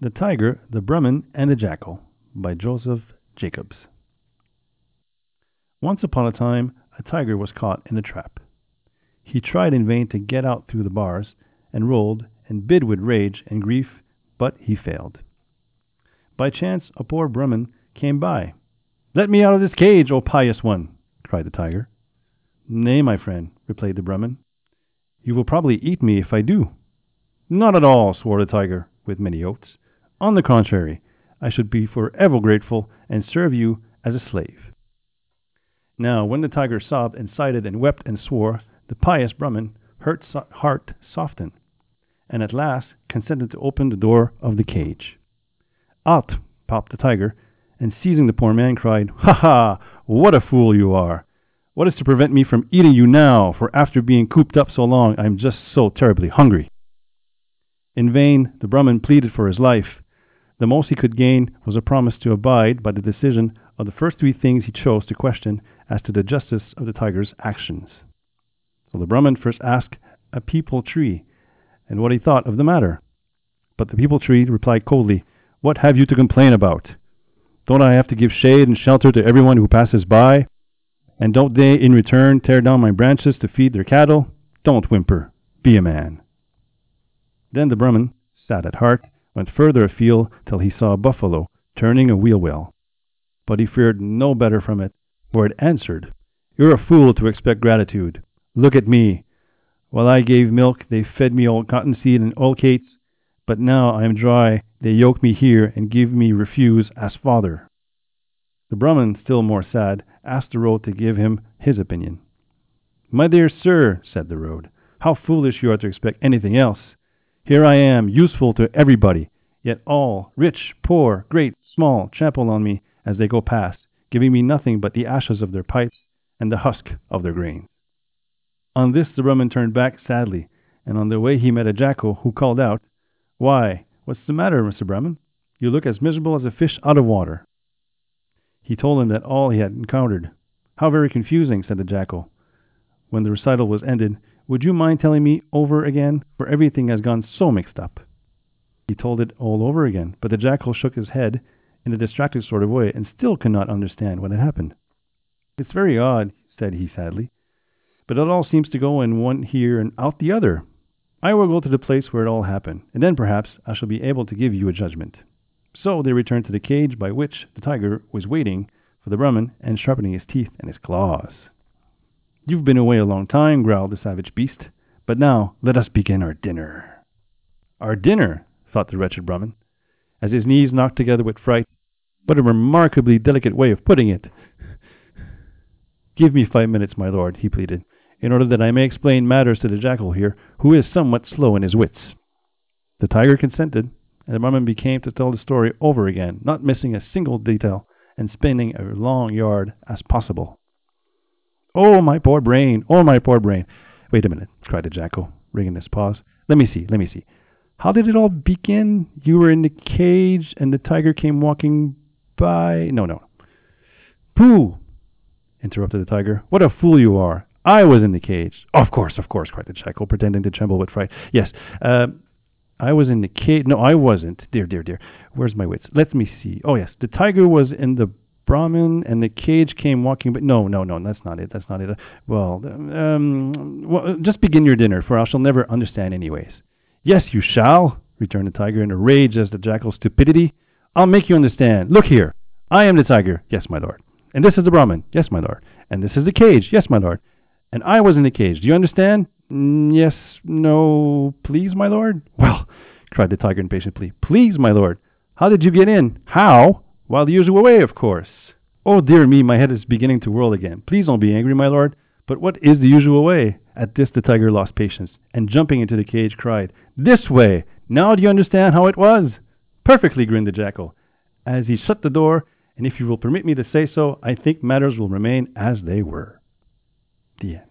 The Tiger, the Brahmin, and the Jackal by Joseph Jacobs. Once upon a time, a tiger was caught in a trap. He tried in vain to get out through the bars, and rolled and bit with rage and grief, but he failed. By chance, a poor Brahmin came by. Let me out of this cage, O pious one! cried the tiger. Nay, my friend, replied the Brahmin, you will probably eat me if I do. Not at all, swore the tiger, with many oaths. On the contrary, I should be forever grateful and serve you as a slave. Now, when the tiger sobbed and sighed and wept and swore, the pious Brahmin heart softened, and at last consented to open the door of the cage. Out popped the tiger, and seizing the poor man, cried, Ha ha! What a fool you are! What is to prevent me from eating you now? For after being cooped up so long, I am just so terribly hungry. In vain the Brahmin pleaded for his life. The most he could gain was a promise to abide by the decision of the first three things he chose to question as to the justice of the tiger's actions. So the Brahmin first asked a peepul tree and what he thought of the matter. But the peepul tree replied coldly, What have you to complain about? Don't I have to give shade and shelter to everyone who passes by? And don't they, in return, tear down my branches to feed their cattle? Don't whimper. Be a man. Then the Brahmin, sad at heart, went further afield till he saw a buffalo turning a wheel well. But he feared no better from it, for it answered, You're a fool to expect gratitude. Look at me. While I gave milk, they fed me old cottonseed and oilcakes, but now I am dry. They yoke me here and give me refuse as father. The Brahmin, still more sad, asked the road to give him his opinion. My dear sir, said the road, how foolish you are to expect anything else. Here I am, useful to everybody, yet all, rich, poor, great, small, trample on me as they go past, giving me nothing but the ashes of their pipes and the husk of their grains. On this the Brahmin turned back sadly, and on the way he met a jackal, who called out, Why, what's the matter, Mr. Brahmin? You look as miserable as a fish out of water. He told him that all he had encountered. How very confusing, said the jackal. When the recital was ended, would you mind telling me over again, for everything has gone so mixed up? He told it all over again, but the jackal shook his head in a distracted sort of way and still could not understand what had happened. It's very odd, said he sadly, but it all seems to go in one ear and out the other. I will go to the place where it all happened, and then perhaps I shall be able to give you a judgment. So they returned to the cage by which the tiger was waiting for the Brahmin and sharpening his teeth and his claws. You've been away a long time, growled the savage beast, but now let us begin our dinner. Our dinner, thought the wretched Brahmin, as his knees knocked together with fright. What a remarkably delicate way of putting it. Give me five minutes, my lord, he pleaded, in order that I may explain matters to the jackal here, who is somewhat slow in his wits. The tiger consented, and the Brahmin became to tell the story over again, not missing a single detail, and spinning a long yard as possible. Oh, my poor brain! Oh, my poor brain! Wait a minute, cried the jackal, wringing his paws. Let me see, let me see. How did it all begin? You were in the cage, and the tiger came walking by. No, no. Pooh! interrupted the tiger. What a fool you are! I was in the cage. Of course, of course, cried the jackal, pretending to tremble with fright. Yes, uh, I was in the cage. No, I wasn't. Dear, dear, dear. Where's my wits? Let me see. Oh, yes. The tiger was in the Brahmin and the cage came walking. But no, no, no. That's not it. That's not it. Well, um, well, just begin your dinner, for I shall never understand, anyways. Yes, you shall, returned the tiger in a rage as the jackal's stupidity. I'll make you understand. Look here. I am the tiger. Yes, my lord. And this is the Brahmin. Yes, my lord. And this is the cage. Yes, my lord. And I was in the cage. Do you understand? Mm, yes, no, please, my lord. Well, cried the tiger impatiently. Please, my lord. How did you get in? How? While the usual way, of course. Oh, dear me, my head is beginning to whirl again. Please don't be angry, my lord. But what is the usual way? At this, the tiger lost patience, and jumping into the cage, cried, This way! Now do you understand how it was? Perfectly, grinned the jackal, as he shut the door, and if you will permit me to say so, I think matters will remain as they were. The end.